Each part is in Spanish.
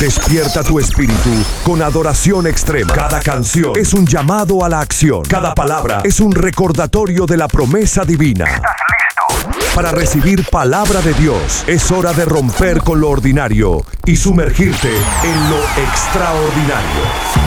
Despierta tu espíritu con adoración extrema. Cada canción es un llamado a la acción. Cada palabra es un recordatorio de la promesa divina. ¿Estás listo? Para recibir palabra de Dios es hora de romper con lo ordinario y sumergirte en lo extraordinario.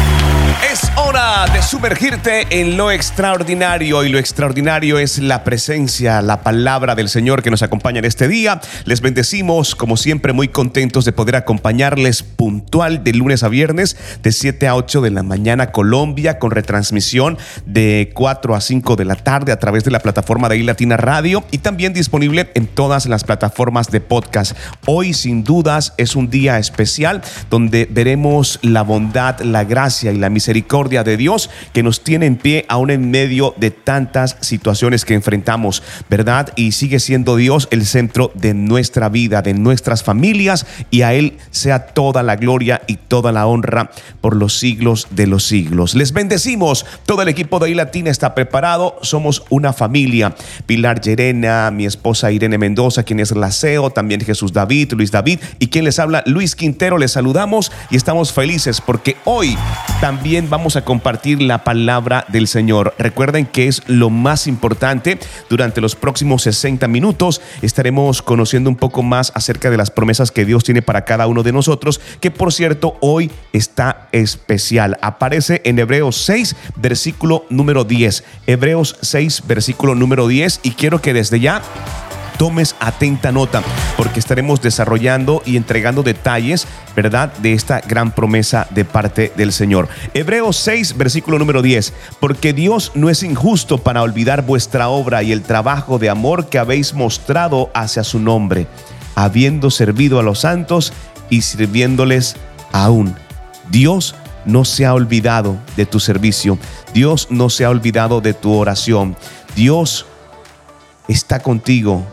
Es hora de sumergirte en lo extraordinario y lo extraordinario es la presencia, la palabra del Señor que nos acompaña en este día. Les bendecimos, como siempre, muy contentos de poder acompañarles puntual de lunes a viernes de 7 a 8 de la mañana Colombia con retransmisión de 4 a 5 de la tarde a través de la plataforma de iLatina Radio y también disponible en todas las plataformas de podcast. Hoy sin dudas es un día especial donde veremos la bondad, la gracia y la misericordia misericordia de Dios que nos tiene en pie aún en medio de tantas situaciones que enfrentamos, ¿verdad? Y sigue siendo Dios el centro de nuestra vida, de nuestras familias y a Él sea toda la gloria y toda la honra por los siglos de los siglos. Les bendecimos, todo el equipo de Latina está preparado, somos una familia. Pilar Llerena, mi esposa Irene Mendoza, quien es la CEO, también Jesús David, Luis David y quien les habla, Luis Quintero, les saludamos y estamos felices porque hoy también vamos a compartir la palabra del Señor. Recuerden que es lo más importante. Durante los próximos 60 minutos estaremos conociendo un poco más acerca de las promesas que Dios tiene para cada uno de nosotros, que por cierto hoy está especial. Aparece en Hebreos 6, versículo número 10. Hebreos 6, versículo número 10. Y quiero que desde ya tomes atenta nota, porque estaremos desarrollando y entregando detalles, ¿verdad?, de esta gran promesa de parte del Señor. Hebreos 6, versículo número 10, porque Dios no es injusto para olvidar vuestra obra y el trabajo de amor que habéis mostrado hacia su nombre, habiendo servido a los santos y sirviéndoles aún. Dios no se ha olvidado de tu servicio. Dios no se ha olvidado de tu oración. Dios está contigo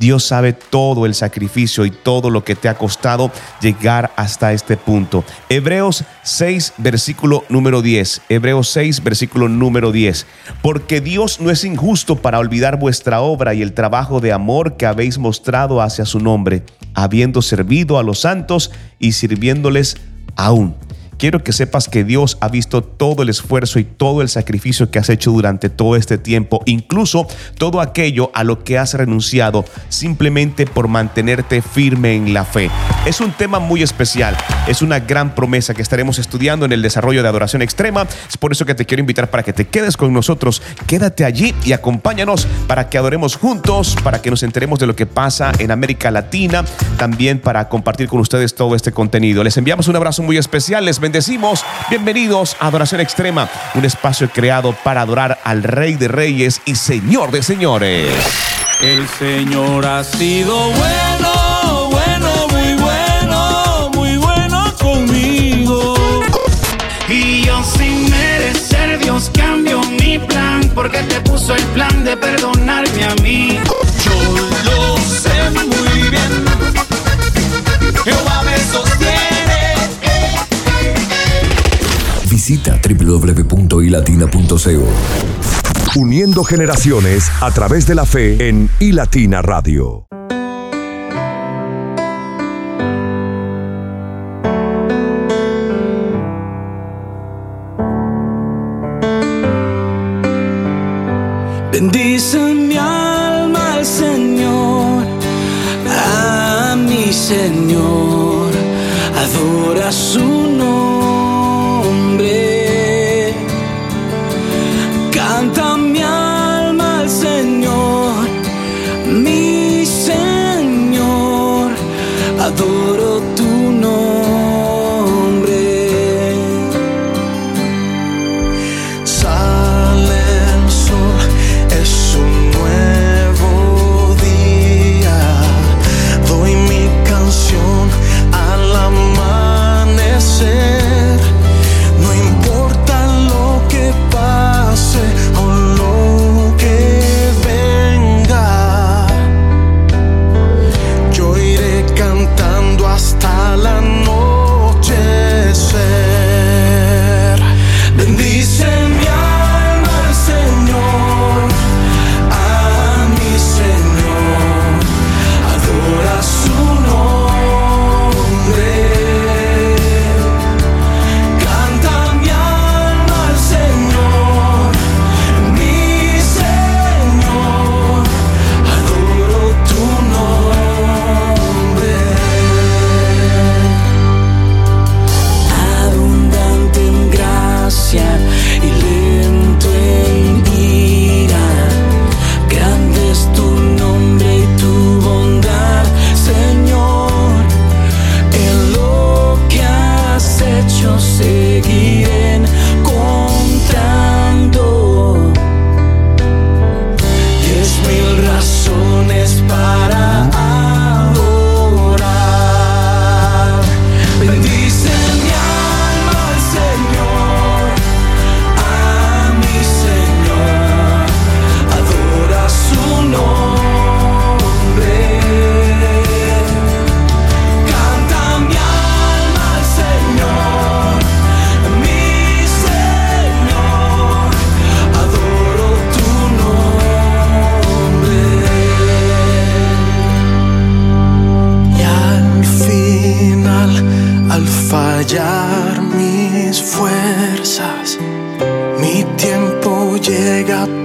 Dios sabe todo el sacrificio y todo lo que te ha costado llegar hasta este punto. Hebreos 6, versículo número 10. Hebreos 6, versículo número 10. Porque Dios no es injusto para olvidar vuestra obra y el trabajo de amor que habéis mostrado hacia su nombre, habiendo servido a los santos y sirviéndoles aún quiero que sepas que Dios ha visto todo el esfuerzo y todo el sacrificio que has hecho durante todo este tiempo, incluso todo aquello a lo que has renunciado simplemente por mantenerte firme en la fe. Es un tema muy especial, es una gran promesa que estaremos estudiando en el desarrollo de adoración extrema. Es por eso que te quiero invitar para que te quedes con nosotros, quédate allí y acompáñanos para que adoremos juntos, para que nos enteremos de lo que pasa en América Latina, también para compartir con ustedes todo este contenido. Les enviamos un abrazo muy especial, les bendecimos. Bienvenidos a Adoración Extrema, un espacio creado para adorar al Rey de Reyes y Señor de Señores. El Señor ha sido bueno, bueno, muy bueno, muy bueno conmigo. Y yo sin merecer, Dios cambió mi plan, porque te puso el plan de perdonarme a mí. Visita www.ilatina.co. Uniendo generaciones a través de la fe en iLatina Radio. Bendice mi alma al Señor, a mi Señor, adora su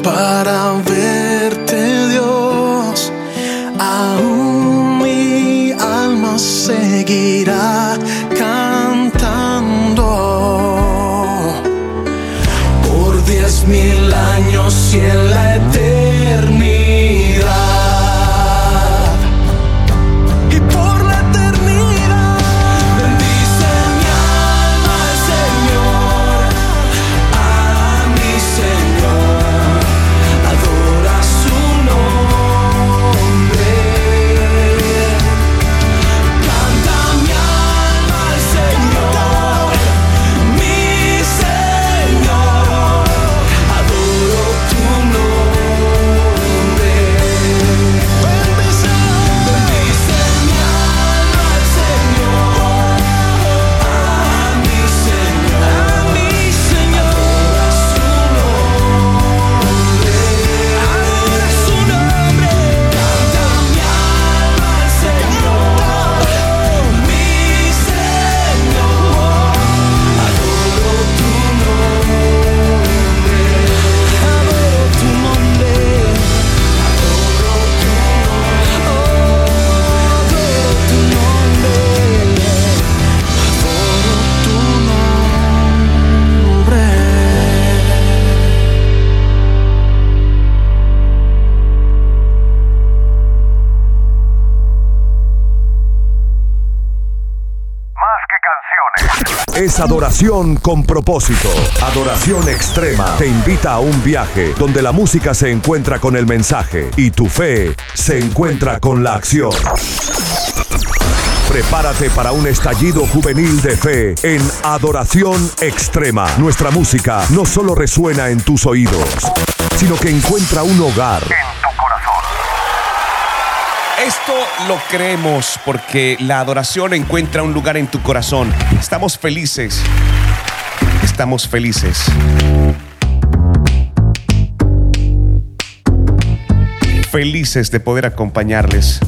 para verte, Adoración con propósito. Adoración extrema. Te invita a un viaje donde la música se encuentra con el mensaje y tu fe se encuentra con la acción. Prepárate para un estallido juvenil de fe en Adoración Extrema. Nuestra música no solo resuena en tus oídos, sino que encuentra un hogar Esto lo creemos porque la adoración encuentra un lugar en tu corazón. Estamos felices. Estamos felices. Felices de poder acompañarles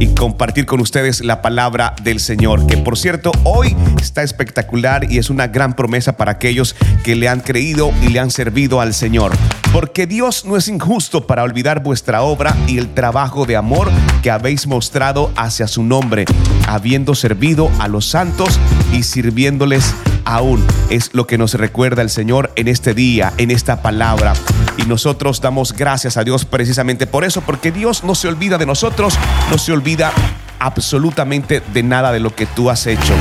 y compartir con ustedes la palabra del Señor, que por cierto hoy está espectacular y es una gran promesa para aquellos que le han creído y le han servido al Señor. Porque Dios no es injusto para olvidar vuestra obra y el trabajo de amor que habéis mostrado hacia su nombre, habiendo servido a los santos y sirviéndoles aún. Es lo que nos recuerda el Señor en este día, en esta palabra. Y nosotros damos gracias a Dios precisamente por eso, porque Dios no se olvida de nosotros, no se olvida absolutamente de nada de lo que tú has hecho.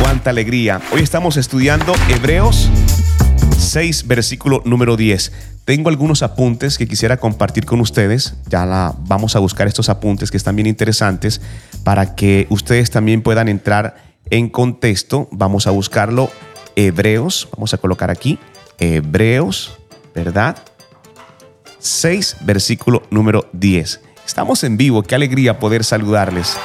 Cuánta alegría. Hoy estamos estudiando Hebreos 6, versículo número 10. Tengo algunos apuntes que quisiera compartir con ustedes. Ya la, vamos a buscar estos apuntes que están bien interesantes para que ustedes también puedan entrar en contexto. Vamos a buscarlo. Hebreos, vamos a colocar aquí. Hebreos, ¿verdad? 6, versículo número 10. Estamos en vivo, qué alegría poder saludarles.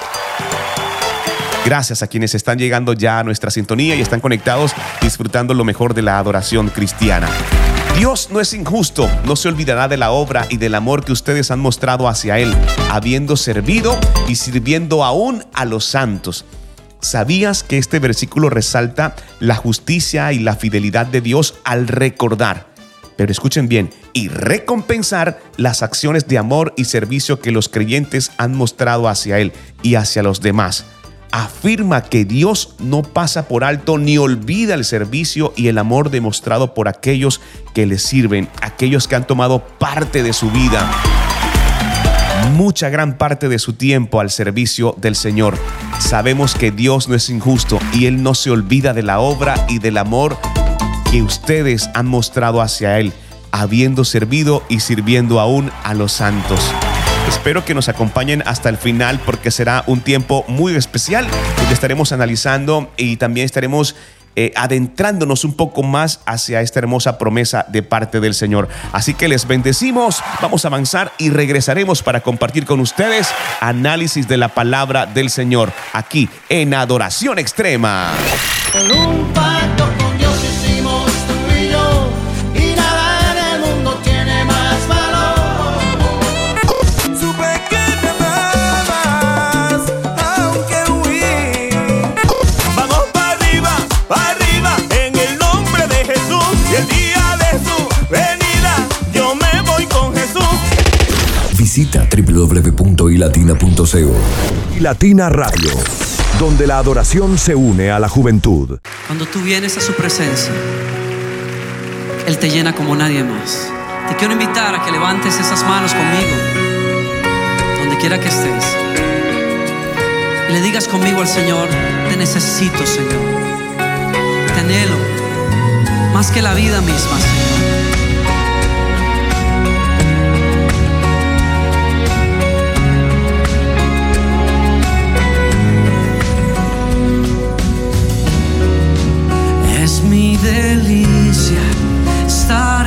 Gracias a quienes están llegando ya a nuestra sintonía y están conectados disfrutando lo mejor de la adoración cristiana. Dios no es injusto, no se olvidará de la obra y del amor que ustedes han mostrado hacia Él, habiendo servido y sirviendo aún a los santos. ¿Sabías que este versículo resalta la justicia y la fidelidad de Dios al recordar? Pero escuchen bien, y recompensar las acciones de amor y servicio que los creyentes han mostrado hacia Él y hacia los demás. Afirma que Dios no pasa por alto ni olvida el servicio y el amor demostrado por aquellos que le sirven, aquellos que han tomado parte de su vida mucha gran parte de su tiempo al servicio del Señor. Sabemos que Dios no es injusto y Él no se olvida de la obra y del amor que ustedes han mostrado hacia Él, habiendo servido y sirviendo aún a los santos. Espero que nos acompañen hasta el final porque será un tiempo muy especial donde estaremos analizando y también estaremos eh, adentrándonos un poco más hacia esta hermosa promesa de parte del Señor. Así que les bendecimos, vamos a avanzar y regresaremos para compartir con ustedes análisis de la palabra del Señor aquí en Adoración Extrema. Visita www.ilatina.co. Ilatina Radio, donde la adoración se une a la juventud. Cuando tú vienes a su presencia, Él te llena como nadie más. Te quiero invitar a que levantes esas manos conmigo, donde quiera que estés. Y le digas conmigo al Señor, te necesito, Señor. Te anhelo, más que la vida misma, Señor.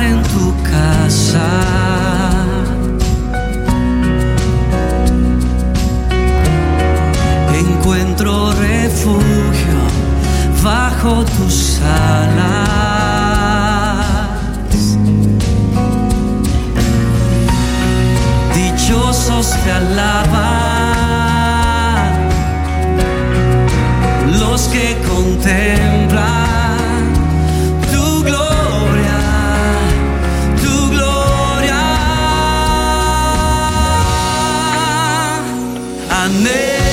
en tu casa. Encuentro refugio bajo tus alas. Dichosos te alaban los que contemplan. I never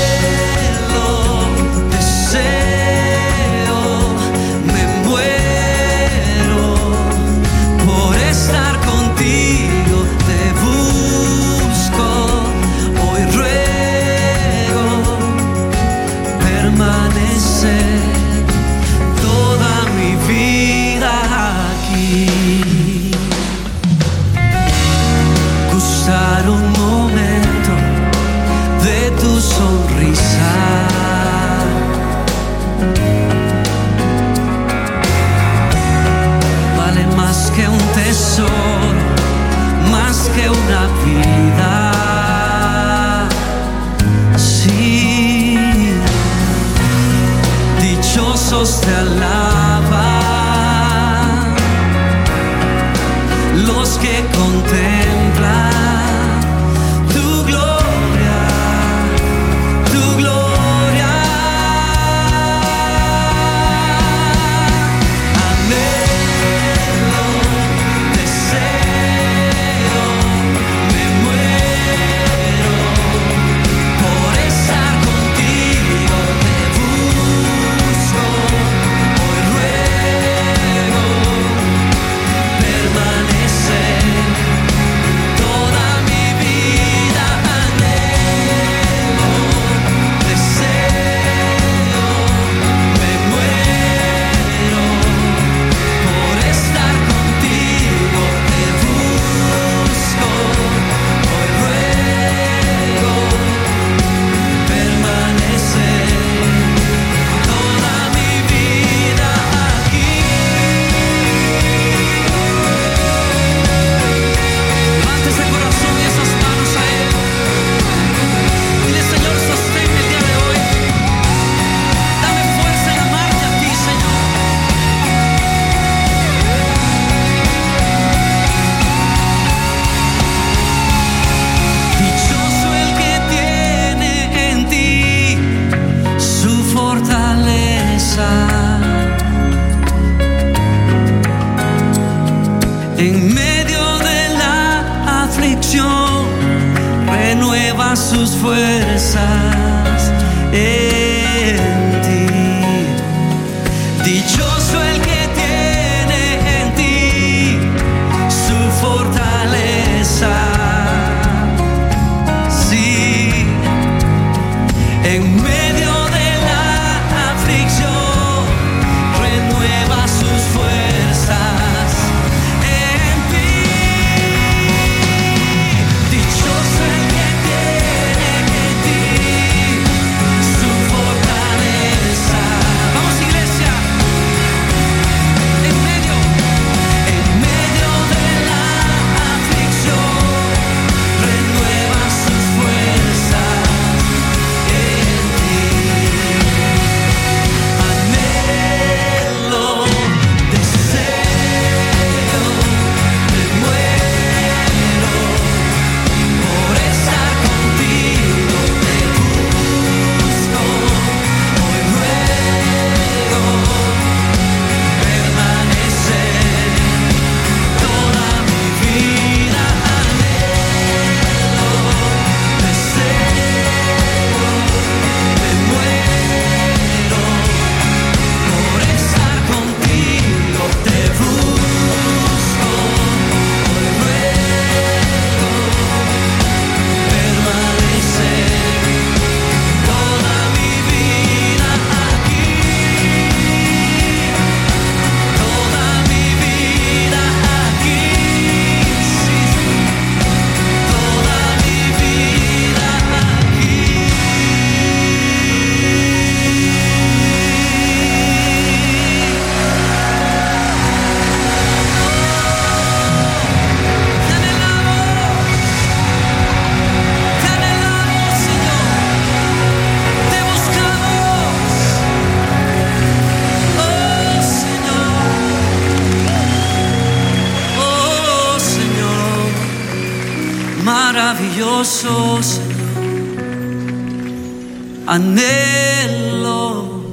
Anhelo,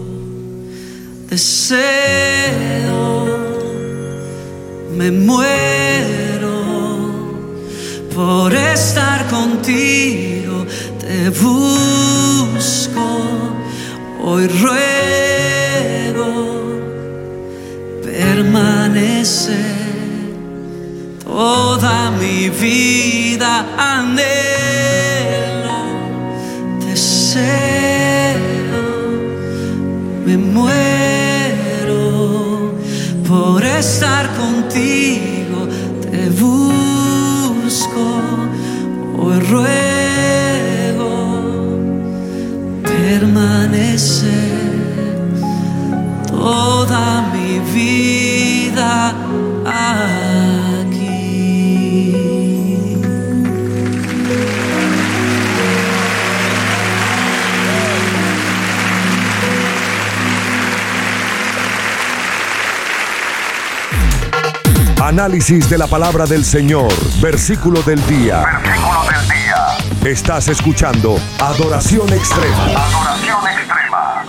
deseo, por Análisis de la palabra del Señor, versículo del día. Versículo del día. Estás escuchando Adoración Extrema. Adoración extrema.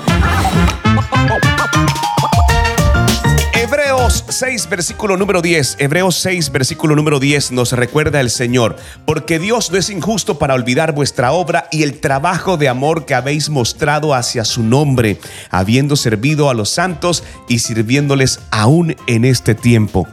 Hebreos 6, versículo número 10. Hebreos 6, versículo número 10 nos recuerda el Señor, porque Dios no es injusto para olvidar vuestra obra y el trabajo de amor que habéis mostrado hacia su nombre, habiendo servido a los santos y sirviéndoles aún en este tiempo.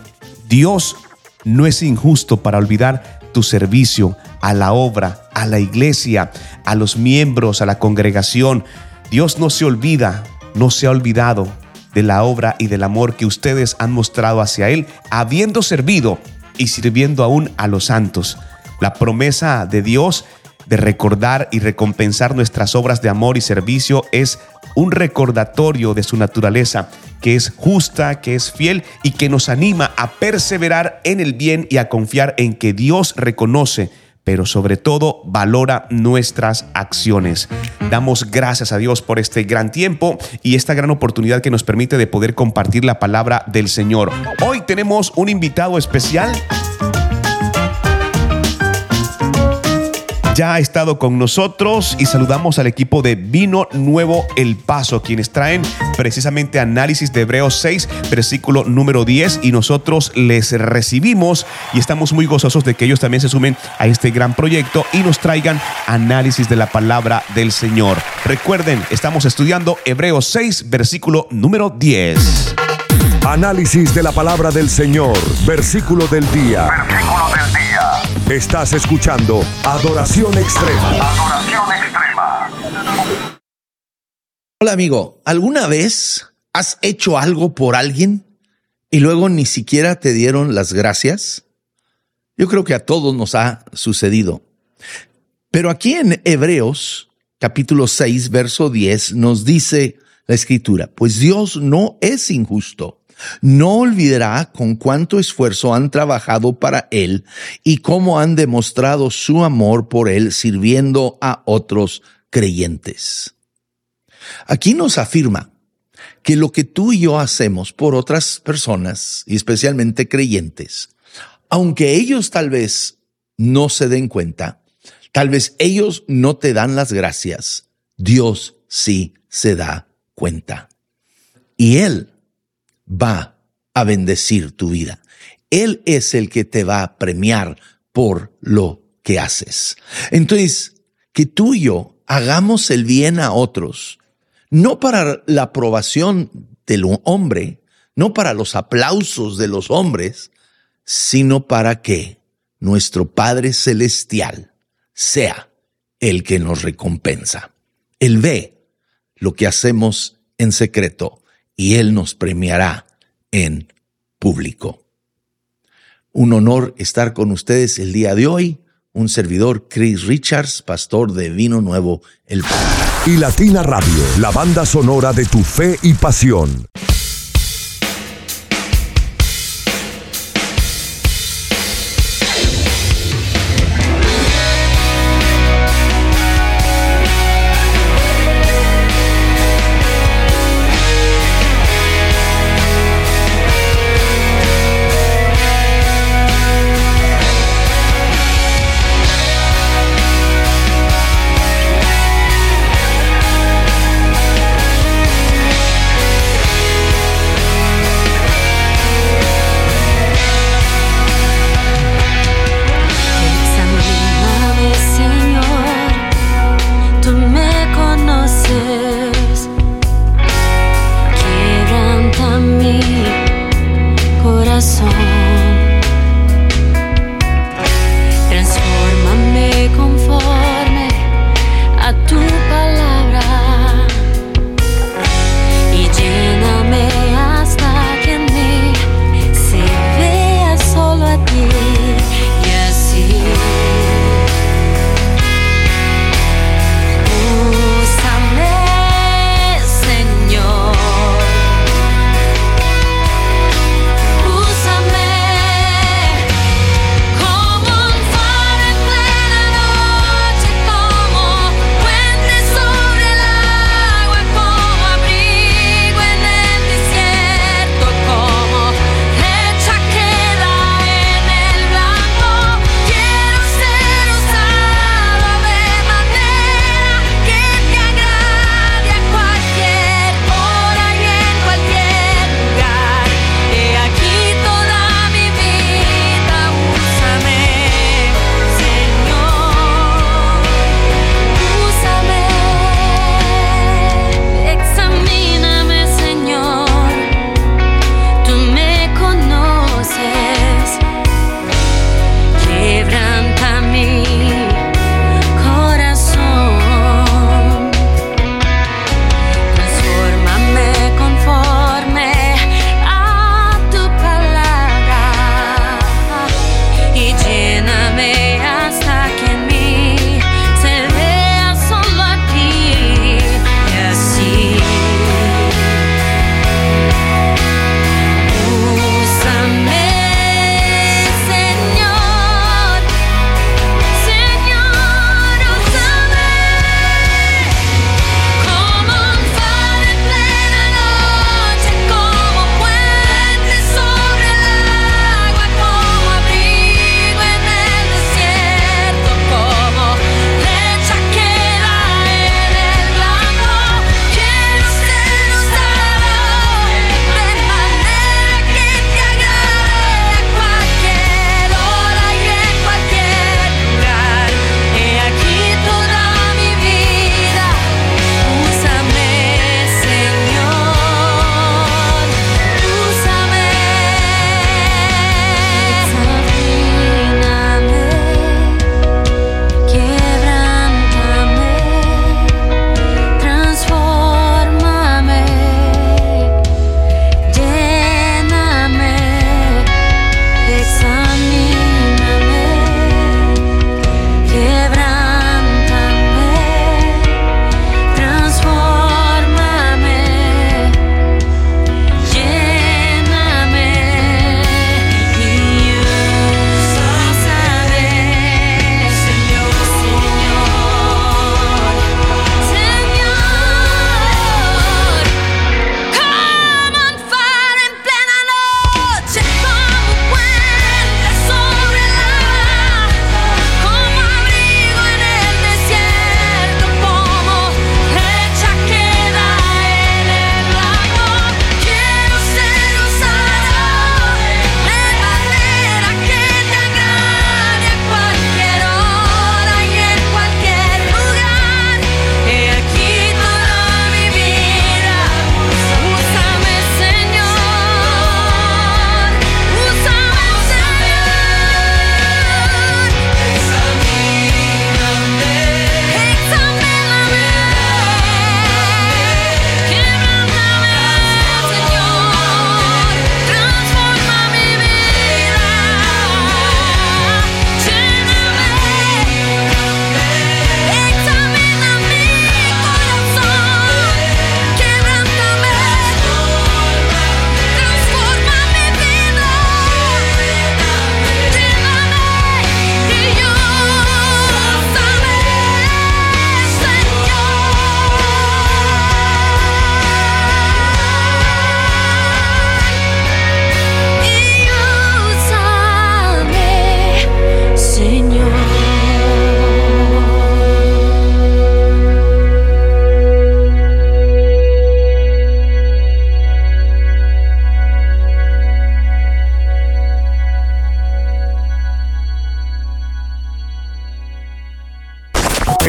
Dios no es injusto para olvidar tu servicio a la obra, a la iglesia, a los miembros, a la congregación. Dios no se olvida, no se ha olvidado de la obra y del amor que ustedes han mostrado hacia Él, habiendo servido y sirviendo aún a los santos. La promesa de Dios de recordar y recompensar nuestras obras de amor y servicio es un recordatorio de su naturaleza, que es justa, que es fiel y que nos anima a perseverar en el bien y a confiar en que Dios reconoce pero sobre todo valora nuestras acciones. Damos gracias a Dios por este gran tiempo y esta gran oportunidad que nos permite de poder compartir la palabra del Señor. Hoy tenemos un invitado especial. Ya ha estado con nosotros y saludamos al equipo de Vino Nuevo El Paso, quienes traen precisamente análisis de Hebreos 6, versículo número 10 y nosotros les recibimos y estamos muy gozosos de que ellos también se sumen a este gran proyecto y nos traigan análisis de la palabra del Señor. Recuerden, estamos estudiando Hebreos 6, versículo número 10. Análisis de la palabra del Señor, versículo del día. Versículo del día. Estás escuchando Adoración Extrema. Adoración extrema. Hola amigo, ¿alguna vez has hecho algo por alguien y luego ni siquiera te dieron las gracias? Yo creo que a todos nos ha sucedido. Pero aquí en Hebreos capítulo 6, verso 10 nos dice la escritura, pues Dios no es injusto. No olvidará con cuánto esfuerzo han trabajado para Él y cómo han demostrado su amor por Él sirviendo a otros creyentes. Aquí nos afirma que lo que tú y yo hacemos por otras personas, y especialmente creyentes, aunque ellos tal vez no se den cuenta, tal vez ellos no te dan las gracias, Dios sí se da cuenta. Y Él va a bendecir tu vida. Él es el que te va a premiar por lo que haces. Entonces, que tú y yo hagamos el bien a otros, no para la aprobación del hombre, no para los aplausos de los hombres, sino para que nuestro Padre Celestial sea el que nos recompensa. Él ve lo que hacemos en secreto y Él nos premiará en público. Un honor estar con ustedes el día de hoy. Un servidor, Chris Richards, pastor de Vino Nuevo, el Y Latina Radio, la banda sonora de tu fe y pasión.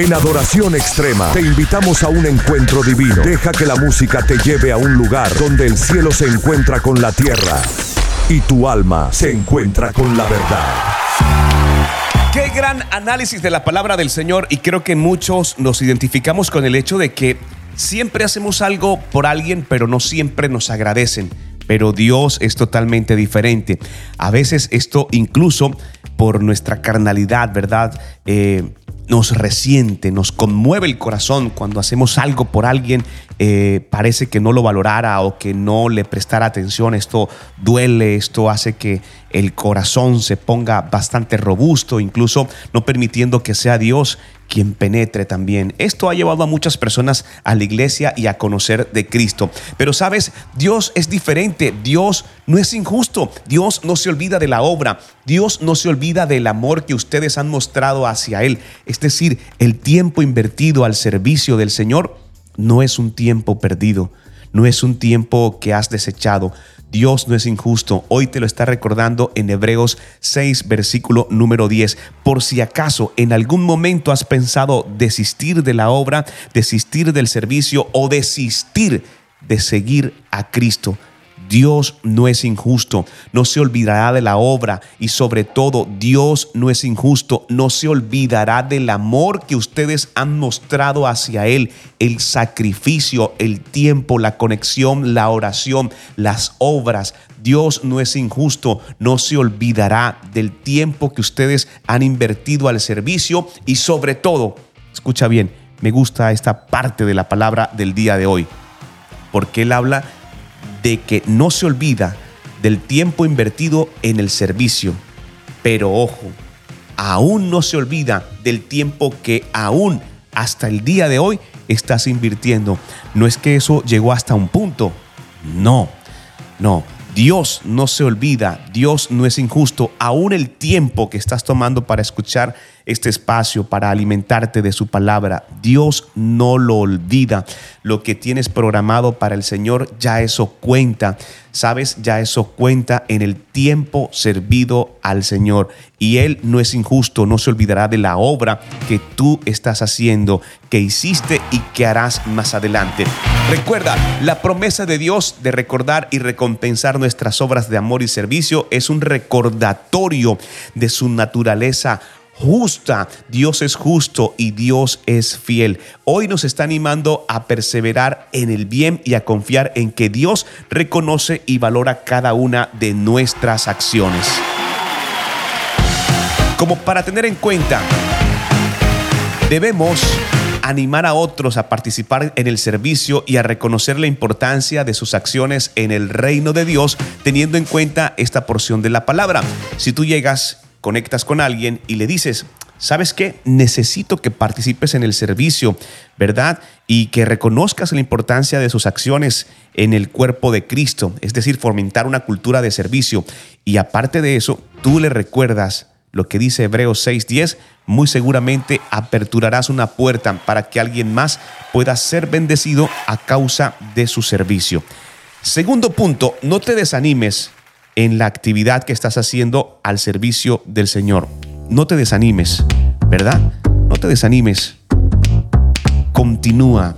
En Adoración Extrema te invitamos a un encuentro divino. Deja que la música te lleve a un lugar donde el cielo se encuentra con la tierra y tu alma se encuentra con la verdad. Qué gran análisis de la palabra del Señor y creo que muchos nos identificamos con el hecho de que siempre hacemos algo por alguien, pero no siempre nos agradecen. Pero Dios es totalmente diferente. A veces esto incluso por nuestra carnalidad, ¿verdad? Eh, nos resiente, nos conmueve el corazón cuando hacemos algo por alguien, eh, parece que no lo valorara o que no le prestara atención. Esto duele, esto hace que el corazón se ponga bastante robusto, incluso no permitiendo que sea Dios quien penetre también. Esto ha llevado a muchas personas a la iglesia y a conocer de Cristo. Pero sabes, Dios es diferente, Dios no es injusto, Dios no se olvida de la obra, Dios no se olvida del amor que ustedes han mostrado hacia Él. Es decir, el tiempo invertido al servicio del Señor no es un tiempo perdido, no es un tiempo que has desechado. Dios no es injusto. Hoy te lo está recordando en Hebreos 6, versículo número 10. Por si acaso en algún momento has pensado desistir de la obra, desistir del servicio o desistir de seguir a Cristo. Dios no es injusto, no se olvidará de la obra y sobre todo Dios no es injusto, no se olvidará del amor que ustedes han mostrado hacia Él, el sacrificio, el tiempo, la conexión, la oración, las obras. Dios no es injusto, no se olvidará del tiempo que ustedes han invertido al servicio y sobre todo, escucha bien, me gusta esta parte de la palabra del día de hoy, porque Él habla de que no se olvida del tiempo invertido en el servicio. Pero ojo, aún no se olvida del tiempo que aún hasta el día de hoy estás invirtiendo. No es que eso llegó hasta un punto. No, no. Dios no se olvida, Dios no es injusto. Aún el tiempo que estás tomando para escuchar este espacio, para alimentarte de su palabra, Dios no lo olvida. Lo que tienes programado para el Señor, ya eso cuenta. Sabes, ya eso cuenta en el tiempo servido al Señor. Y Él no es injusto, no se olvidará de la obra que tú estás haciendo, que hiciste y que harás más adelante. Recuerda, la promesa de Dios de recordar y recompensar nuestras obras de amor y servicio es un recordatorio de su naturaleza justa. Dios es justo y Dios es fiel. Hoy nos está animando a perseverar en el bien y a confiar en que Dios reconoce y valora cada una de nuestras acciones. Como para tener en cuenta, debemos animar a otros a participar en el servicio y a reconocer la importancia de sus acciones en el reino de Dios, teniendo en cuenta esta porción de la palabra. Si tú llegas, conectas con alguien y le dices, ¿sabes qué? Necesito que participes en el servicio, ¿verdad? Y que reconozcas la importancia de sus acciones en el cuerpo de Cristo, es decir, fomentar una cultura de servicio. Y aparte de eso, tú le recuerdas lo que dice Hebreos 6:10, muy seguramente aperturarás una puerta para que alguien más pueda ser bendecido a causa de su servicio. Segundo punto, no te desanimes en la actividad que estás haciendo al servicio del Señor. No te desanimes, ¿verdad? No te desanimes. Continúa,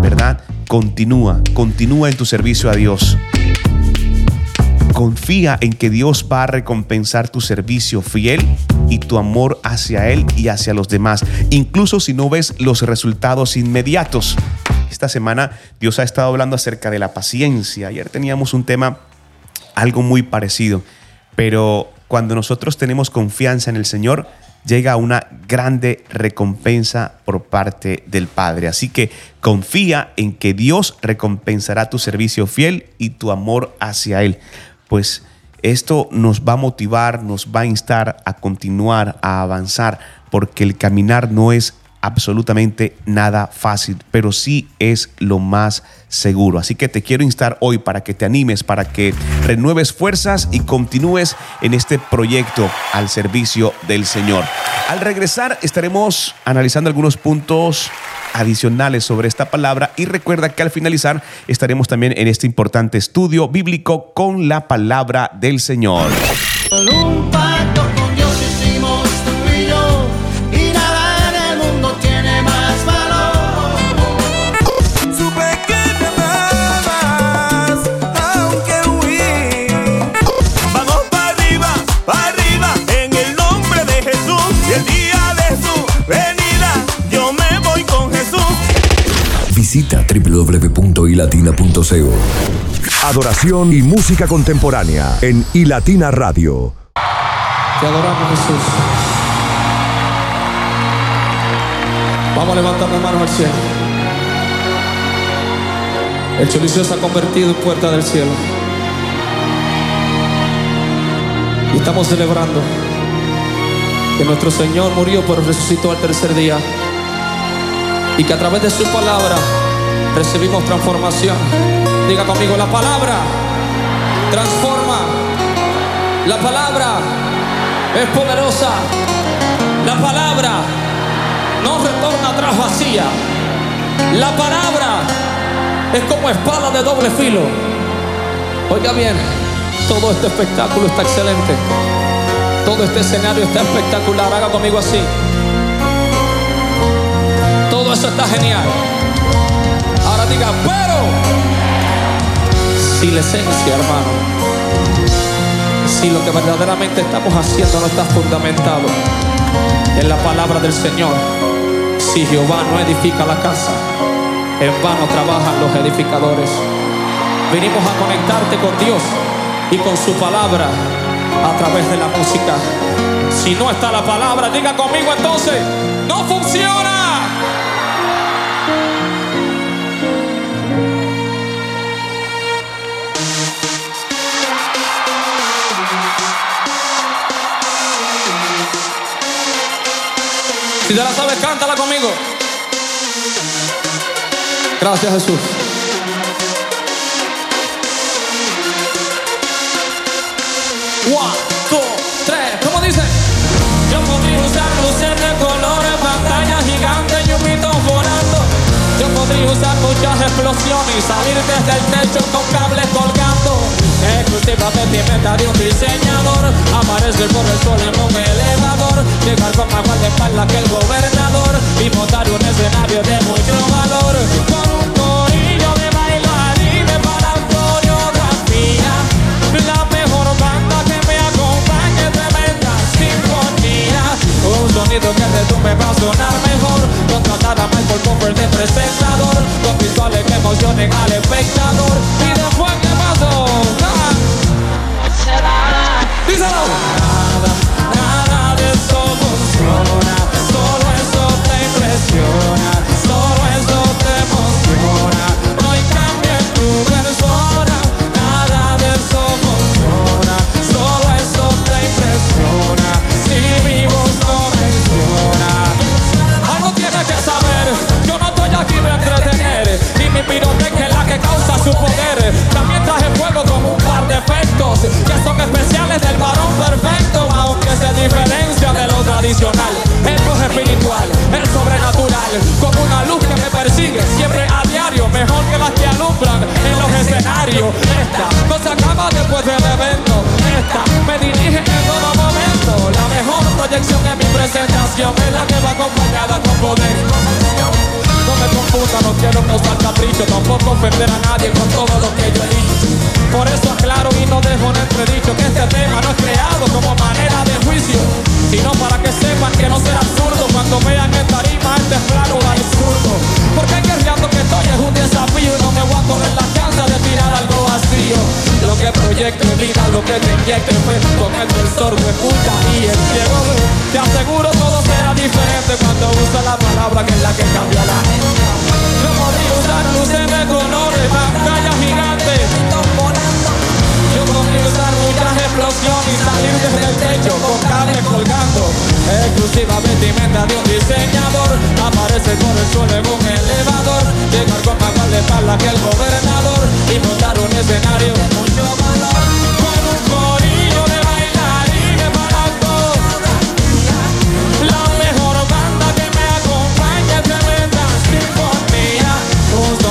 ¿verdad? Continúa, continúa en tu servicio a Dios. Confía en que Dios va a recompensar tu servicio fiel y tu amor hacia Él y hacia los demás, incluso si no ves los resultados inmediatos. Esta semana Dios ha estado hablando acerca de la paciencia. Ayer teníamos un tema algo muy parecido, pero cuando nosotros tenemos confianza en el Señor, llega una grande recompensa por parte del Padre. Así que confía en que Dios recompensará tu servicio fiel y tu amor hacia Él pues esto nos va a motivar, nos va a instar a continuar, a avanzar, porque el caminar no es absolutamente nada fácil, pero sí es lo más seguro. Así que te quiero instar hoy para que te animes, para que renueves fuerzas y continúes en este proyecto al servicio del Señor. Al regresar estaremos analizando algunos puntos adicionales sobre esta palabra y recuerda que al finalizar estaremos también en este importante estudio bíblico con la palabra del Señor. ilatina.co. Adoración y música contemporánea en iLatina Radio. Te adoramos Jesús. Vamos a levantar las manos al cielo. El chorizo se ha convertido en puerta del cielo. Y estamos celebrando que nuestro Señor murió pero resucitó al tercer día. Y que a través de su palabra recibimos transformación. Diga conmigo, la palabra transforma. La palabra es poderosa. La palabra no retorna atrás vacía. La palabra es como espada de doble filo. Oiga bien, todo este espectáculo está excelente. Todo este escenario está espectacular. Haga conmigo así. Eso está genial. Ahora diga, pero si la esencia, hermano, si lo que verdaderamente estamos haciendo no está fundamentado en la palabra del Señor, si Jehová no edifica la casa, en vano trabajan los edificadores. Venimos a conectarte con Dios y con su palabra a través de la música. Si no está la palabra, diga conmigo entonces, no funciona. Si te la sabes, cántala conmigo. Gracias Jesús. One, two, tres, ¿cómo dice? Yo podría usar luces de colores, pantalla gigante y un volando. Yo podría usar muchas explosiones y salir desde el techo con cables colgando. Exclusiva vestimenta de un diseñador, aparecer por el sol en un elevador, llegar con más espalda que el gobernador y montar un escenario de mucho valor. Sonido que retumbe va a sonar mejor. Contratar a Michael Cooper de presentador. Con visuales que emocionen al espectador. Y después, ¿qué pasó? Ah. Díselo. Presentación es la que va acompañada con poder. No me confunda, no quiero causar capricho, tampoco ofender a nadie con todo lo que yo he dicho. Por eso aclaro y no dejo en entredicho que este tema no es creado como manera de juicio, sino para que sepan que no será absurdo cuando vean en tarima este plano absurdo. Porque guerreando que estoy es un desafío no me voy a correr la chance de tirar algo vacío. Lo que proyecto es vida, lo que te inyecte fue con el del sordo escucha y el ciego. Te aseguro todo será diferente cuando usa la palabra que es la que cambia la gente. Yo podría usar luces de colores, pantallas gigantes. Usar muchas explosiones y salir desde el techo con cables colgando. Exclusiva vestimenta de un diseñador. Aparece por el suelo en un elevador. Llegar con más de espalda que el gobernador. Y montar un escenario de mucho valor.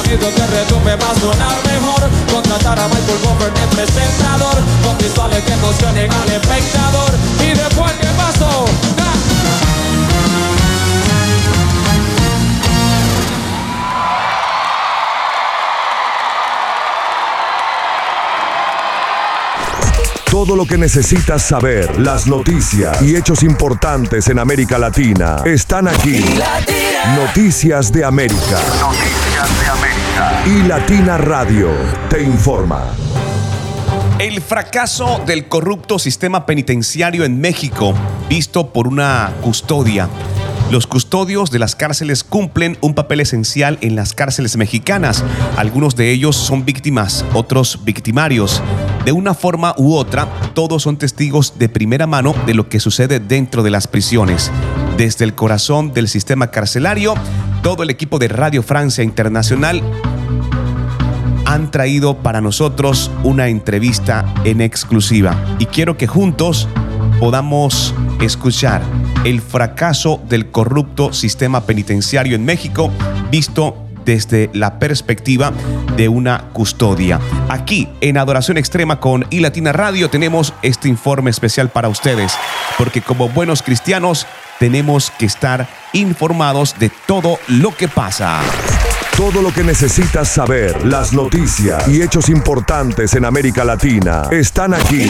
Sonido que retumbe va a sonar mejor. Contratar a Michael Buffer de presentador. Con visuales que emocionen al espectador. Y después, ¿qué pasó? ¡Ah! Todo lo que necesitas saber, las noticias y hechos importantes en América Latina están aquí. Noticias de América. Noticias de América. Y Latina Radio te informa. El fracaso del corrupto sistema penitenciario en México, visto por una custodia. Los custodios de las cárceles cumplen un papel esencial en las cárceles mexicanas. Algunos de ellos son víctimas, otros victimarios. De una forma u otra, todos son testigos de primera mano de lo que sucede dentro de las prisiones. Desde el corazón del sistema carcelario, todo el equipo de Radio Francia Internacional han traído para nosotros una entrevista en exclusiva. Y quiero que juntos podamos escuchar el fracaso del corrupto sistema penitenciario en México visto desde la perspectiva de una custodia. Aquí en Adoración Extrema con iLatina Radio tenemos este informe especial para ustedes, porque como buenos cristianos tenemos que estar informados de todo lo que pasa. Todo lo que necesitas saber, las noticias y hechos importantes en América Latina están aquí.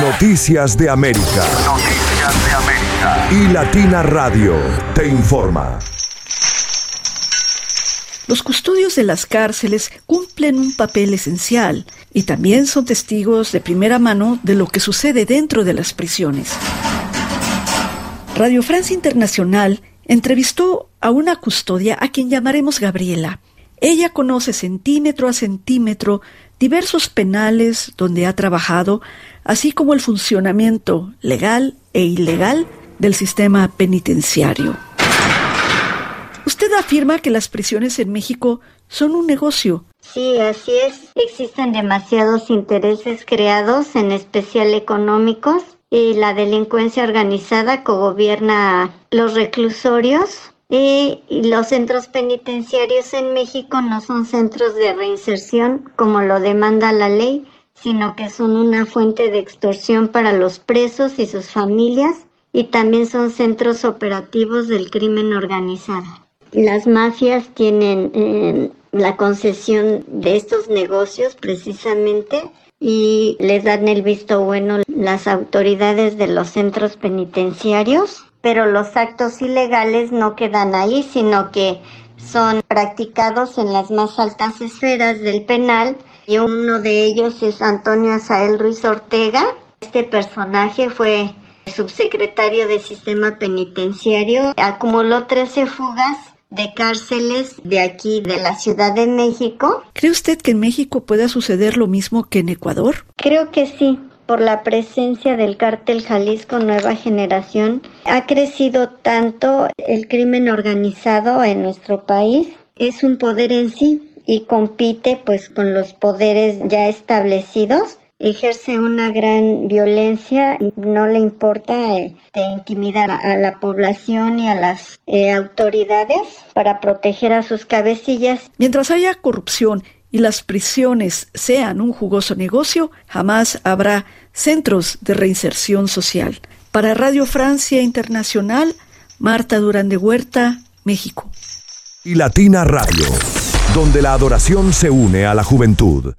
Noticias de América. Noticias de América. Y Latina Radio te informa. Los custodios de las cárceles cumplen un papel esencial y también son testigos de primera mano de lo que sucede dentro de las prisiones. Radio Francia Internacional entrevistó a una custodia a quien llamaremos Gabriela. Ella conoce centímetro a centímetro diversos penales donde ha trabajado, así como el funcionamiento legal e ilegal del sistema penitenciario. Usted afirma que las prisiones en México son un negocio. Sí, así es. Existen demasiados intereses creados, en especial económicos, y la delincuencia organizada cogobierna los reclusorios y, los centros penitenciarios en México no son centros de reinserción como lo demanda la ley, sino que son una fuente de extorsión para los presos y sus familias y también son centros operativos del crimen organizado. Las mafias tienen eh, la concesión de estos negocios precisamente y les dan el visto bueno las autoridades de los centros penitenciarios, pero los actos ilegales no quedan ahí, sino que son practicados en las más altas esferas del penal y uno de ellos es Antonio Asael Ruiz Ortega. Este personaje fue subsecretario de Sistema Penitenciario, acumuló 13 fugas de cárceles de aquí, de la Ciudad de México. ¿Cree usted que en México pueda suceder lo mismo que en Ecuador? Creo que sí, por la presencia del cártel Jalisco Nueva Generación. Ha crecido tanto el crimen organizado en nuestro país. Es un poder en sí y compite pues con los poderes ya establecidos ejerce una gran violencia no le importa eh, de intimidar a la población y a las eh, autoridades para proteger a sus cabecillas. Mientras haya corrupción y las prisiones sean un jugoso negocio, jamás habrá centros de reinserción social. Para Radio Francia Internacional, Marta Durán de Huerta, México. Y Latina Radio, donde la adoración se une a la juventud.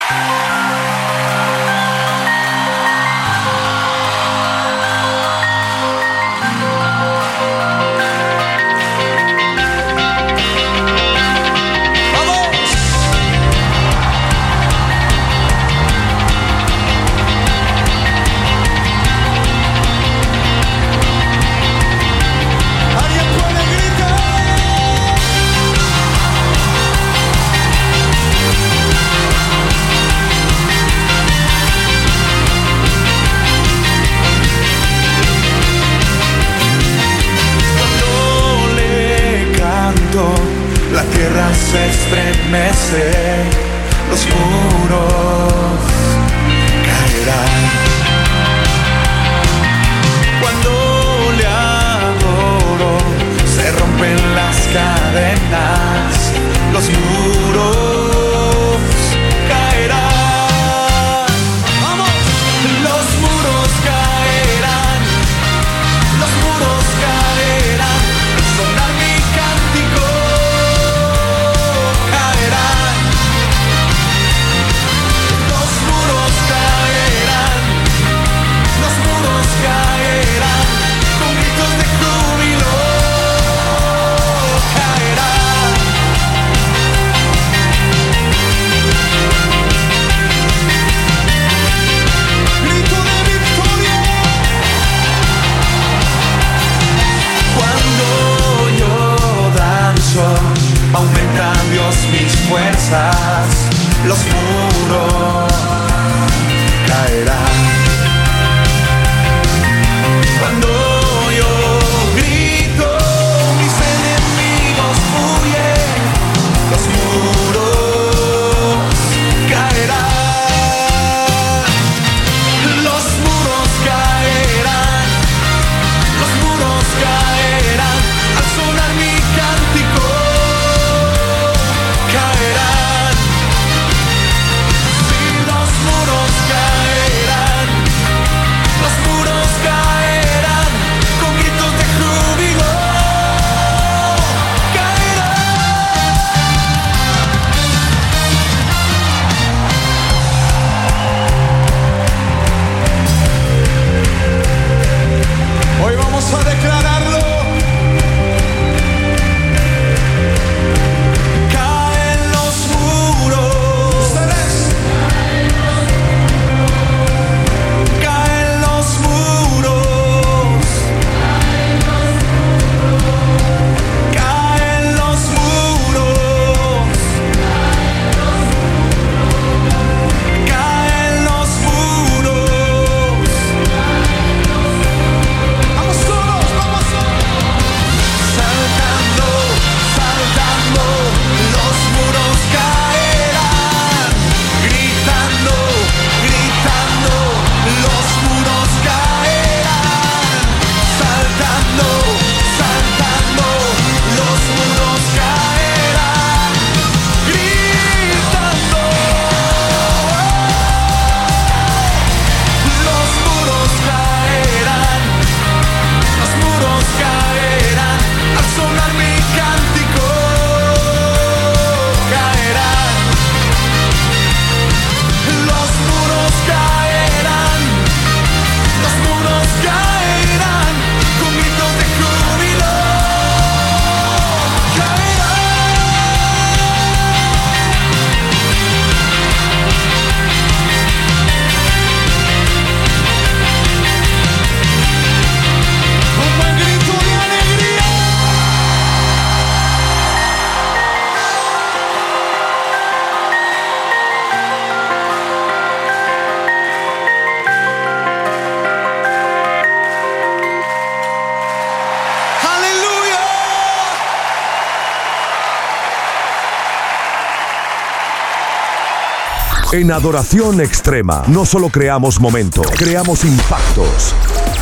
En Adoración Extrema no solo creamos momentos, creamos impactos.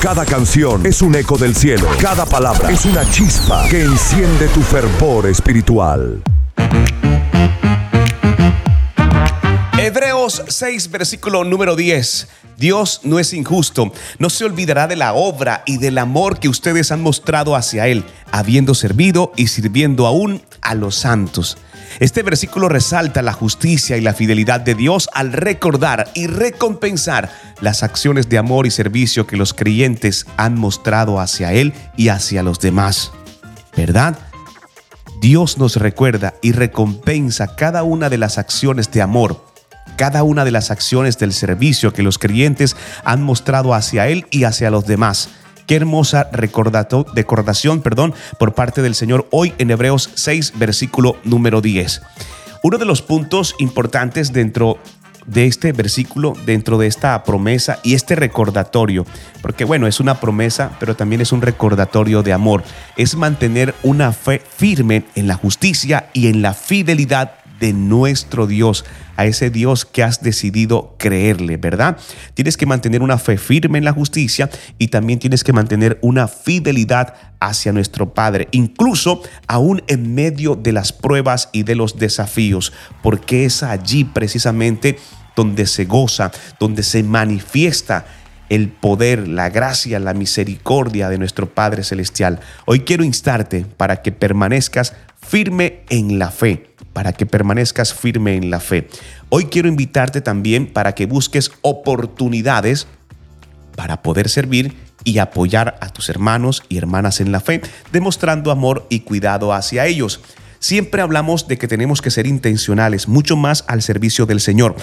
Cada canción es un eco del cielo, cada palabra es una chispa que enciende tu fervor espiritual. Hebreos 6, versículo número 10. Dios no es injusto, no se olvidará de la obra y del amor que ustedes han mostrado hacia Él, habiendo servido y sirviendo aún a los santos. Este versículo resalta la justicia y la fidelidad de Dios al recordar y recompensar las acciones de amor y servicio que los creyentes han mostrado hacia Él y hacia los demás. ¿Verdad? Dios nos recuerda y recompensa cada una de las acciones de amor, cada una de las acciones del servicio que los creyentes han mostrado hacia Él y hacia los demás. Qué hermosa recordación perdón, por parte del Señor hoy en Hebreos 6, versículo número 10. Uno de los puntos importantes dentro de este versículo, dentro de esta promesa y este recordatorio, porque bueno, es una promesa, pero también es un recordatorio de amor, es mantener una fe firme en la justicia y en la fidelidad de nuestro Dios, a ese Dios que has decidido creerle, ¿verdad? Tienes que mantener una fe firme en la justicia y también tienes que mantener una fidelidad hacia nuestro Padre, incluso aún en medio de las pruebas y de los desafíos, porque es allí precisamente donde se goza, donde se manifiesta el poder, la gracia, la misericordia de nuestro Padre Celestial. Hoy quiero instarte para que permanezcas firme en la fe, para que permanezcas firme en la fe. Hoy quiero invitarte también para que busques oportunidades para poder servir y apoyar a tus hermanos y hermanas en la fe, demostrando amor y cuidado hacia ellos. Siempre hablamos de que tenemos que ser intencionales, mucho más al servicio del Señor.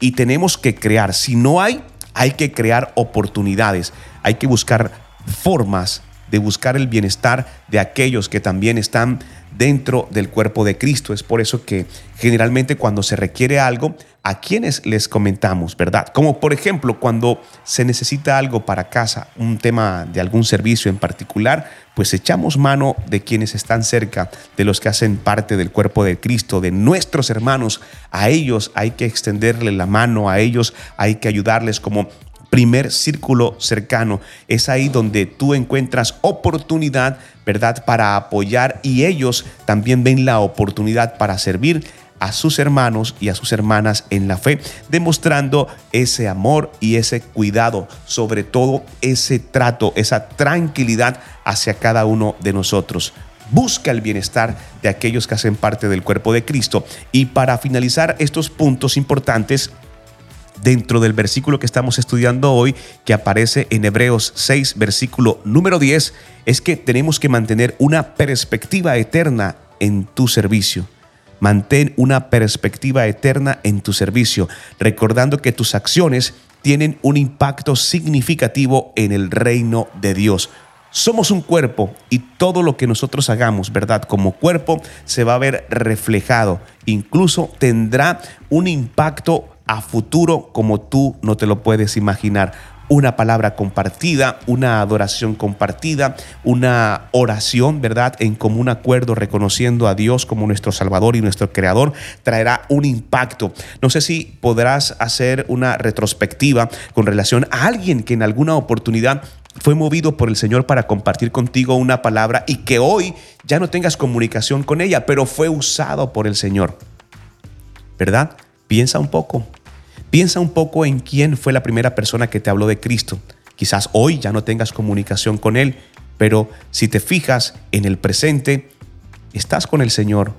Y tenemos que crear, si no hay, hay que crear oportunidades, hay que buscar formas de buscar el bienestar de aquellos que también están dentro del cuerpo de Cristo. Es por eso que generalmente cuando se requiere algo, a quienes les comentamos, ¿verdad? Como por ejemplo cuando se necesita algo para casa, un tema de algún servicio en particular, pues echamos mano de quienes están cerca, de los que hacen parte del cuerpo de Cristo, de nuestros hermanos. A ellos hay que extenderle la mano, a ellos hay que ayudarles como primer círculo cercano. Es ahí donde tú encuentras oportunidad, ¿verdad? Para apoyar y ellos también ven la oportunidad para servir a sus hermanos y a sus hermanas en la fe, demostrando ese amor y ese cuidado, sobre todo ese trato, esa tranquilidad hacia cada uno de nosotros. Busca el bienestar de aquellos que hacen parte del cuerpo de Cristo. Y para finalizar estos puntos importantes, dentro del versículo que estamos estudiando hoy, que aparece en Hebreos 6, versículo número 10, es que tenemos que mantener una perspectiva eterna en tu servicio. Mantén una perspectiva eterna en tu servicio, recordando que tus acciones tienen un impacto significativo en el reino de Dios. Somos un cuerpo y todo lo que nosotros hagamos, ¿verdad? Como cuerpo se va a ver reflejado, incluso tendrá un impacto a futuro como tú no te lo puedes imaginar. Una palabra compartida, una adoración compartida, una oración, ¿verdad? En común acuerdo, reconociendo a Dios como nuestro Salvador y nuestro Creador, traerá un impacto. No sé si podrás hacer una retrospectiva con relación a alguien que en alguna oportunidad fue movido por el Señor para compartir contigo una palabra y que hoy ya no tengas comunicación con ella, pero fue usado por el Señor. ¿Verdad? Piensa un poco. Piensa un poco en quién fue la primera persona que te habló de Cristo. Quizás hoy ya no tengas comunicación con Él, pero si te fijas en el presente, estás con el Señor,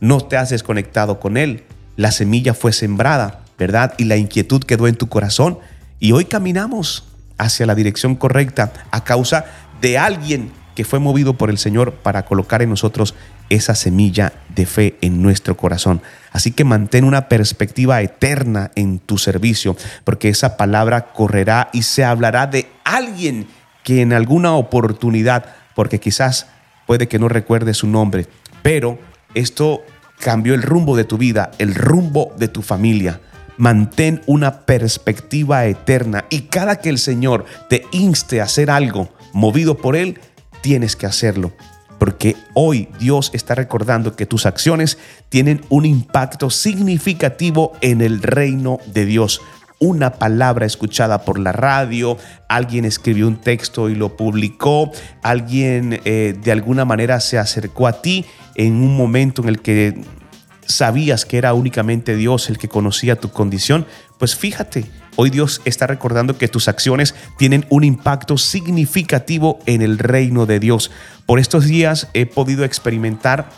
no te has desconectado con Él, la semilla fue sembrada, ¿verdad? Y la inquietud quedó en tu corazón y hoy caminamos hacia la dirección correcta a causa de alguien que fue movido por el Señor para colocar en nosotros esa semilla de fe en nuestro corazón. Así que mantén una perspectiva eterna en tu servicio, porque esa palabra correrá y se hablará de alguien que en alguna oportunidad, porque quizás puede que no recuerde su nombre, pero esto cambió el rumbo de tu vida, el rumbo de tu familia. Mantén una perspectiva eterna y cada que el Señor te inste a hacer algo movido por Él, tienes que hacerlo porque hoy Dios está recordando que tus acciones tienen un impacto significativo en el reino de Dios. Una palabra escuchada por la radio, alguien escribió un texto y lo publicó, alguien eh, de alguna manera se acercó a ti en un momento en el que sabías que era únicamente Dios el que conocía tu condición, pues fíjate, hoy Dios está recordando que tus acciones tienen un impacto significativo en el reino de Dios. Por estos días he podido experimentar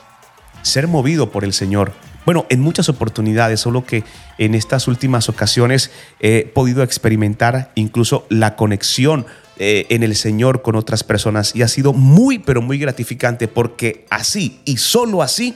ser movido por el Señor. Bueno, en muchas oportunidades, solo que en estas últimas ocasiones he podido experimentar incluso la conexión eh, en el Señor con otras personas y ha sido muy, pero muy gratificante porque así y solo así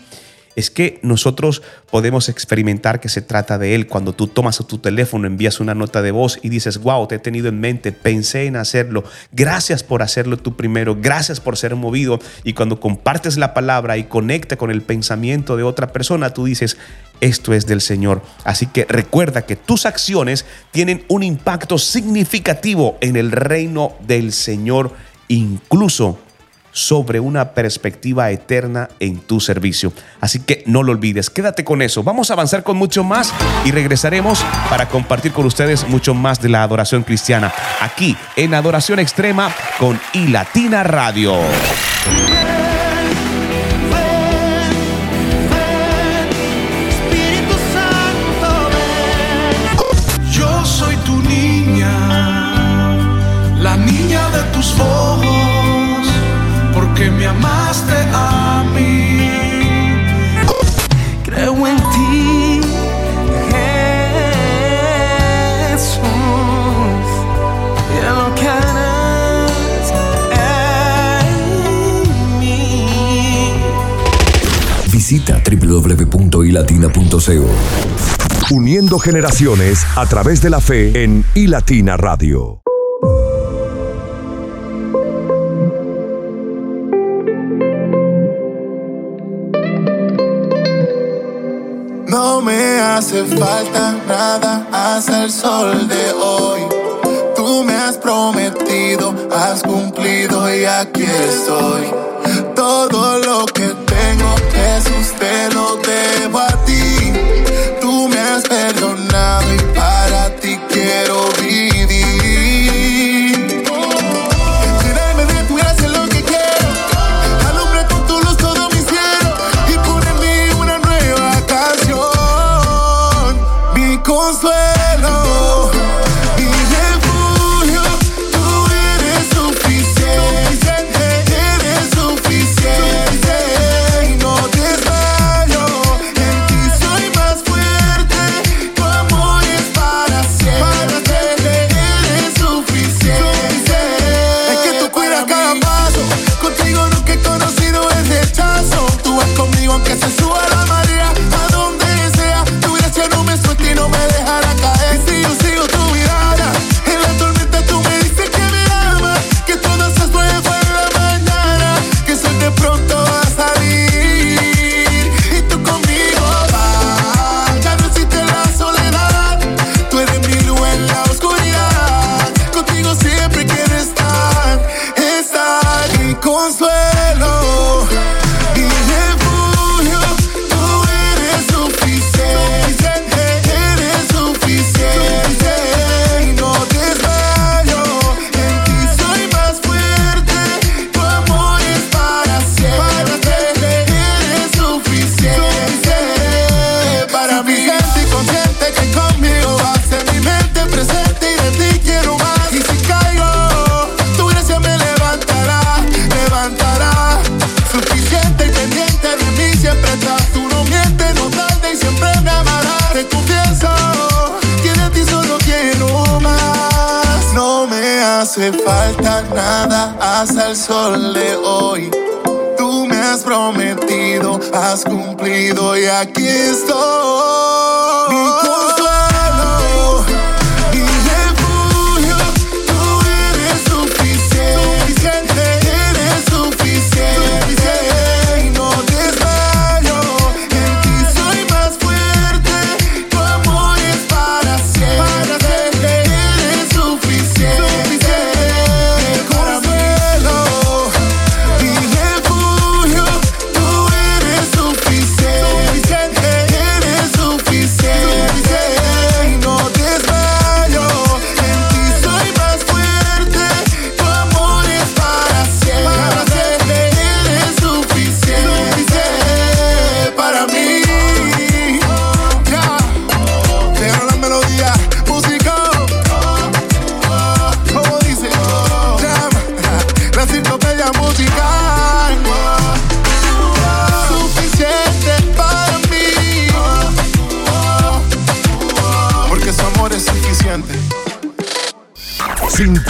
es que nosotros podemos experimentar que se trata de Él. Cuando tú tomas tu teléfono, envías una nota de voz y dices, wow, te he tenido en mente, pensé en hacerlo, gracias por hacerlo tú primero, gracias por ser movido. Y cuando compartes la palabra y conecta con el pensamiento de otra persona, tú dices, esto es del Señor. Así que recuerda que tus acciones tienen un impacto significativo en el reino del Señor, incluso sobre una perspectiva eterna en tu servicio. Así que no lo olvides, quédate con eso. Vamos a avanzar con mucho más y regresaremos para compartir con ustedes mucho más de la adoración cristiana aquí en Adoración Extrema con iLatina Radio. Porque me amaste a mí. Creo en ti, Jesús, y lo que harás en mí. Visita www.ilatina.co. Uniendo generaciones a través de la fe en iLatina Radio. Hace falta nada hasta el sol de hoy. Tú me has prometido, has cumplido y aquí estoy. Todo lo que tengo, Jesús, te lo debo a ti. Nada hasta el sol de hoy. Tú me has prometido, has cumplido y aquí estoy.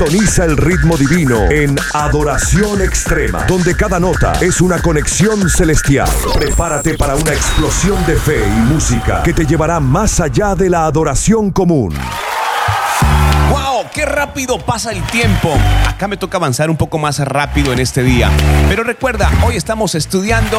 Sintoniza el ritmo divino en Adoración Extrema, donde cada nota es una conexión celestial. Prepárate para una explosión de fe y música que te llevará más allá de la adoración común. ¡Wow! ¡Qué rápido pasa el tiempo! Acá me toca avanzar un poco más rápido en este día. Pero recuerda, hoy estamos estudiando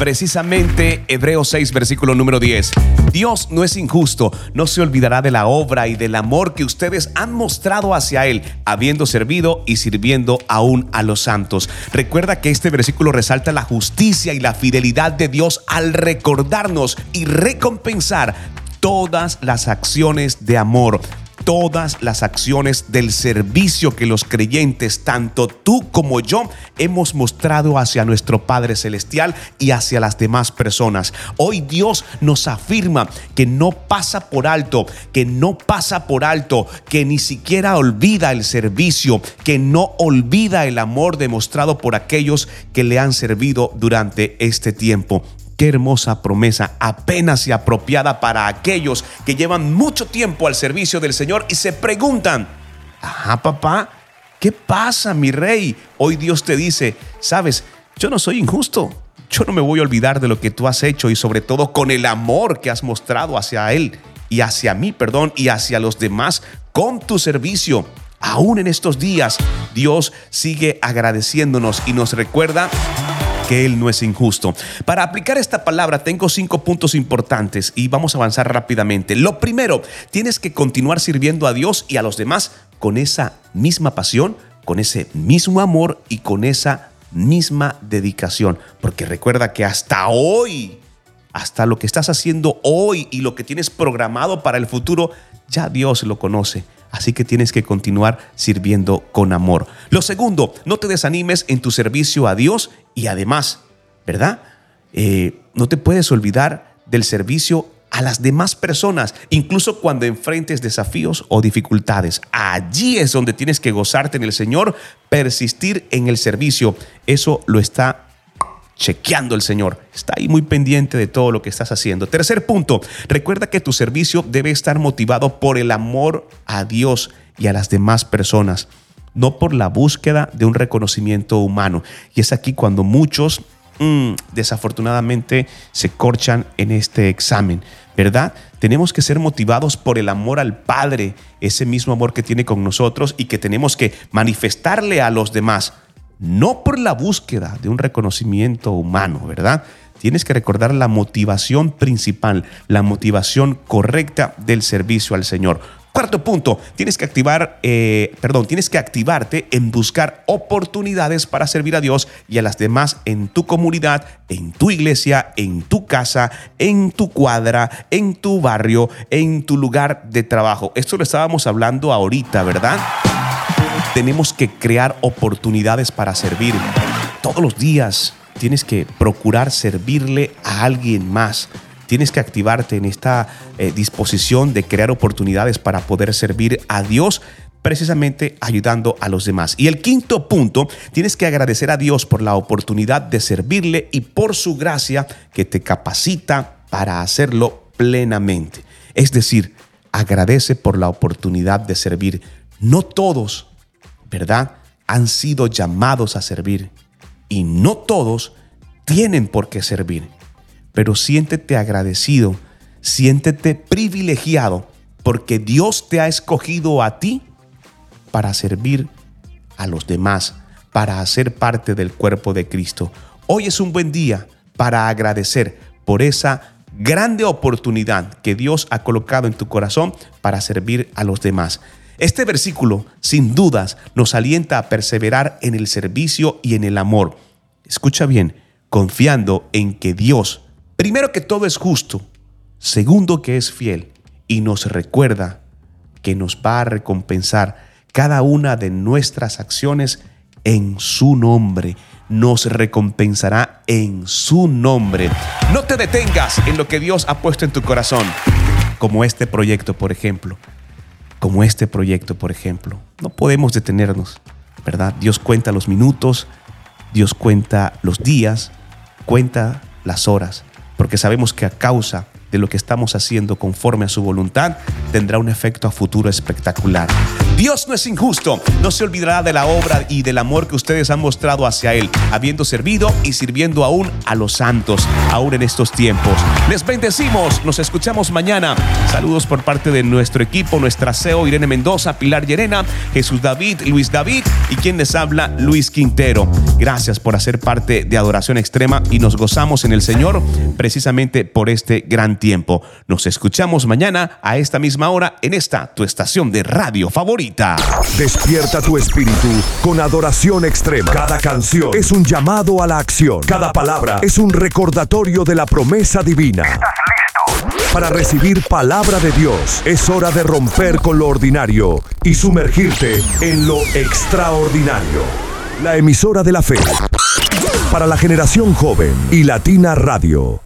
precisamente Hebreos 6, versículo número 10. Dios no es injusto, no se olvidará de la obra y del amor que ustedes han mostrado hacia Él, habiendo servido y sirviendo aún a los santos. Recuerda que este versículo resalta la justicia y la fidelidad de Dios al recordarnos y recompensar todas las acciones de amor todas las acciones del servicio que los creyentes, tanto tú como yo, hemos mostrado hacia nuestro Padre Celestial y hacia las demás personas. Hoy Dios nos afirma que no pasa por alto, que no pasa por alto, que ni siquiera olvida el servicio, que no olvida el amor demostrado por aquellos que le han servido durante este tiempo. Qué hermosa promesa, apenas y apropiada para aquellos que llevan mucho tiempo al servicio del Señor y se preguntan, ajá papá, ¿qué pasa mi rey? Hoy Dios te dice, sabes, yo no soy injusto, yo no me voy a olvidar de lo que tú has hecho y sobre todo con el amor que has mostrado hacia Él y hacia mí, perdón, y hacia los demás con tu servicio. Aún en estos días, Dios sigue agradeciéndonos y nos recuerda que Él no es injusto. Para aplicar esta palabra tengo cinco puntos importantes y vamos a avanzar rápidamente. Lo primero, tienes que continuar sirviendo a Dios y a los demás con esa misma pasión, con ese mismo amor y con esa misma dedicación. Porque recuerda que hasta hoy, hasta lo que estás haciendo hoy y lo que tienes programado para el futuro, ya Dios lo conoce. Así que tienes que continuar sirviendo con amor. Lo segundo, no te desanimes en tu servicio a Dios y además, ¿verdad? Eh, no te puedes olvidar del servicio a las demás personas, incluso cuando enfrentes desafíos o dificultades. Allí es donde tienes que gozarte en el Señor, persistir en el servicio. Eso lo está chequeando el Señor. Está ahí muy pendiente de todo lo que estás haciendo. Tercer punto, recuerda que tu servicio debe estar motivado por el amor a Dios y a las demás personas, no por la búsqueda de un reconocimiento humano. Y es aquí cuando muchos mm, desafortunadamente se corchan en este examen. ¿Verdad? Tenemos que ser motivados por el amor al Padre, ese mismo amor que tiene con nosotros y que tenemos que manifestarle a los demás no por la búsqueda de un reconocimiento humano, ¿verdad? Tienes que recordar la motivación principal, la motivación correcta del servicio al Señor. Cuarto punto, tienes que activar, eh, perdón, tienes que activarte en buscar oportunidades para servir a Dios y a las demás en tu comunidad, en tu iglesia, en tu casa, en tu cuadra, en tu barrio, en tu lugar de trabajo. Esto lo estábamos hablando ahorita, ¿verdad? Tenemos que crear oportunidades para servir. Todos los días tienes que procurar servirle a alguien más. Tienes que activarte en esta eh, disposición de crear oportunidades para poder servir a Dios precisamente ayudando a los demás. Y el quinto punto, tienes que agradecer a Dios por la oportunidad de servirle y por su gracia que te capacita para hacerlo plenamente. Es decir, agradece por la oportunidad de servir. No todos, ¿verdad? Han sido llamados a servir y no todos tienen por qué servir. Pero siéntete agradecido, siéntete privilegiado porque Dios te ha escogido a ti para servir a los demás, para hacer parte del cuerpo de Cristo. Hoy es un buen día para agradecer por esa grande oportunidad que Dios ha colocado en tu corazón para servir a los demás. Este versículo, sin dudas, nos alienta a perseverar en el servicio y en el amor. Escucha bien, confiando en que Dios, primero que todo es justo, segundo que es fiel y nos recuerda que nos va a recompensar cada una de nuestras acciones en su nombre. Nos recompensará en su nombre. No te detengas en lo que Dios ha puesto en tu corazón, como este proyecto, por ejemplo. Como este proyecto, por ejemplo. No podemos detenernos, ¿verdad? Dios cuenta los minutos, Dios cuenta los días, cuenta las horas, porque sabemos que a causa de lo que estamos haciendo conforme a su voluntad, tendrá un efecto a futuro espectacular. Dios no es injusto, no se olvidará de la obra y del amor que ustedes han mostrado hacia Él, habiendo servido y sirviendo aún a los santos, aún en estos tiempos. Les bendecimos, nos escuchamos mañana. Saludos por parte de nuestro equipo, nuestra CEO Irene Mendoza, Pilar Llerena, Jesús David, Luis David y quien les habla, Luis Quintero. Gracias por hacer parte de Adoración Extrema y nos gozamos en el Señor precisamente por este gran tiempo. Nos escuchamos mañana a esta misma hora en esta tu estación de radio favorita. Despierta tu espíritu con adoración extrema. Cada canción es un llamado a la acción. Cada palabra es un recordatorio de la promesa divina. Para recibir palabra de Dios es hora de romper con lo ordinario y sumergirte en lo extraordinario. La emisora de la fe. Para la generación joven y Latina Radio.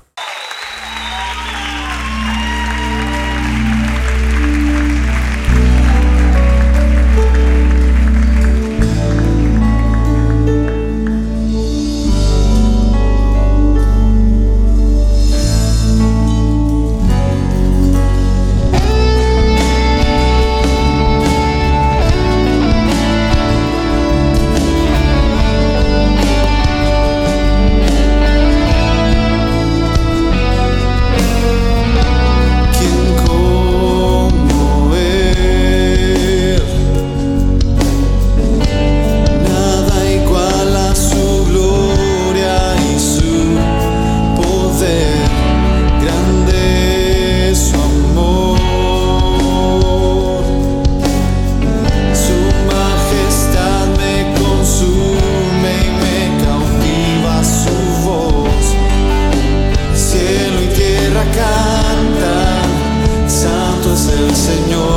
canta, santo es el Señor.